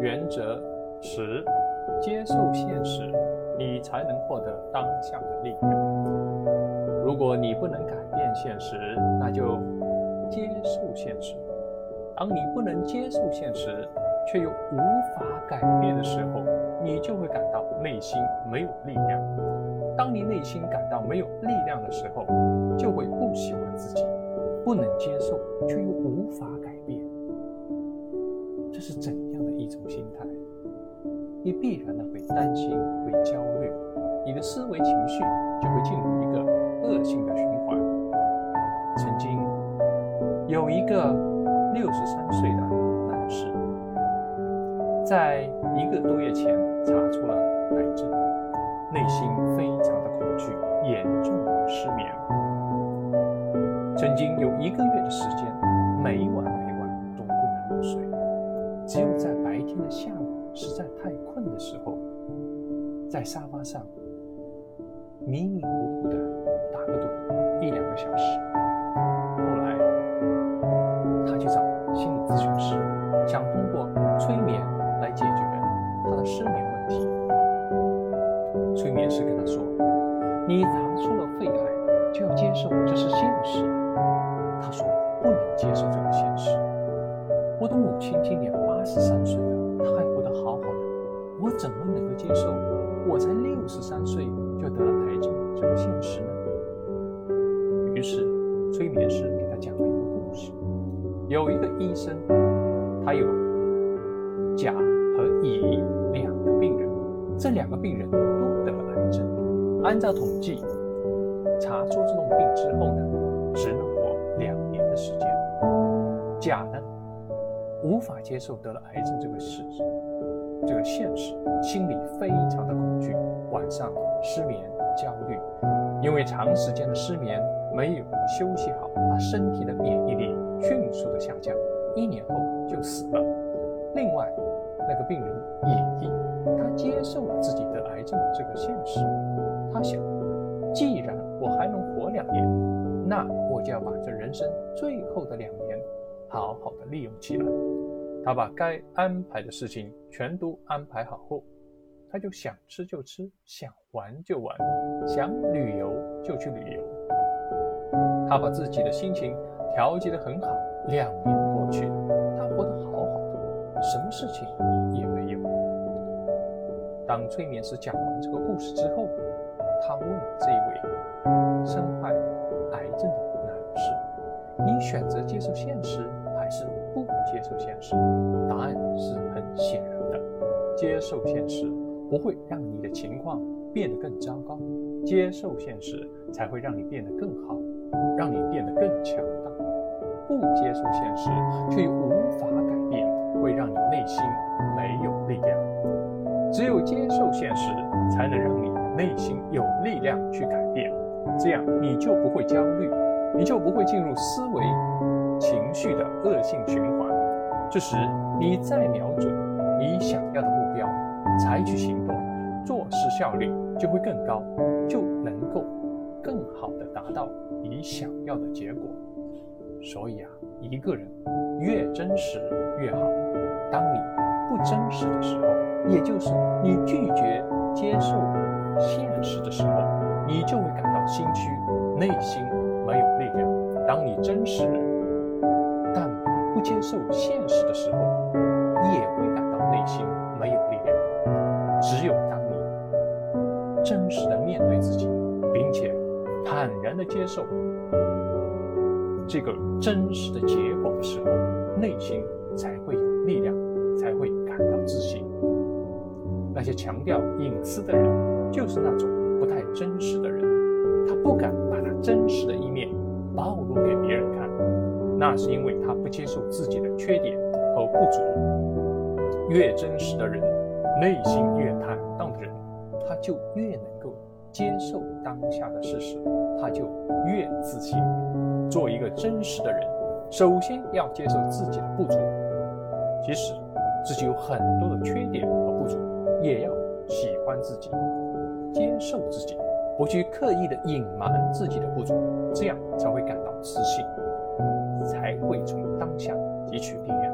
原则十：接受现实，你才能获得当下的力量。如果你不能改变现实，那就接受现实。当你不能接受现实，却又无法改变的时候，你就会感到内心没有力量。当你内心感到没有力量的时候，就会不喜欢自己，不能接受，却又无法改变。这是怎样的一种心态？你必然的会担心，会焦虑，你的思维情绪就会进入一个恶性的循环。曾经有一个。六十三岁的男士，在一个多月前查出了癌症，内心非常的恐惧，严重失眠。曾经有一个月的时间，每晚下午实在太困的时候在沙发上迷迷糊糊的打个盹一两个小时。后来他去找心理咨询师想通过催眠来解决他的失眠问题。催眠师跟他说你查出了肺癌就要接受这是现实。我才六十三岁就得了癌症这个现实呢？”于是，催眠师给他讲了一个故事：有一个医生，他有甲和乙两个病人，这两个病人都得了癌症。按照统计，查出这种病之后呢，只能活两年的时间。甲呢，无法接受得了癌症这个事实，这个现实，心里非常的恐惧，晚上失眠、焦虑，因为长时间的失眠没有休息好，他身体的免疫力迅速的下降，一年后就死了。另外，那个病人乙，他接受了自己得癌症这个现实。他想，既然我还能活两年，那我就要把这人生最后的两年好好的利用起来。他把该安排的事情全都安排好后，他就想吃就吃，想玩就玩，想旅游就去旅游。他把自己的心情调节得很好。两年过去，他活得好好的，什么事情也没有。当催眠师讲完这个故事之后，他问这位身患癌症的男士：“你选择接受现实不接受现实？”答案是很显然的：接受现实不会让你的情况变得更糟糕，接受现实才会让你变得更好，让你变得更强大。不接受现实却无法改变，会让你内心没有力量。只有接受现实，才能让你。内心有力量去改变，这样你就不会焦虑，你就不会进入思维、情绪的恶性循环。这时，你再瞄准你想要的目标，采取行动，做事效率就会更高，就能够更好的达到你想要的结果。所以啊，一个人越真实越好。当你不真实的时候，也就是你拒绝接受。现实的时候，你就会感到心虚，内心没有力量。当你真实不接受现实的时候，也会感到内心没有力量。只有当你真实的面对自己，并且坦然的接受这个真实的结果的时候，内心才会有力量，才会感到自信。那些强调隐私的人。就是那种不太真实的人，他不敢把他真实的一面暴露给别人看，那是因为他不接受自己的缺点和不足。越真实的人，内心越坦荡的人，他就越能够接受当下的事实，他就越自信。做一个真实的人，首先要接受自己的不足，即使自己有很多的缺点和不足，也要喜欢自己。接受自己，不去刻意的隐瞒自己的不足，这样才会感到自信，还会从当下汲取力量。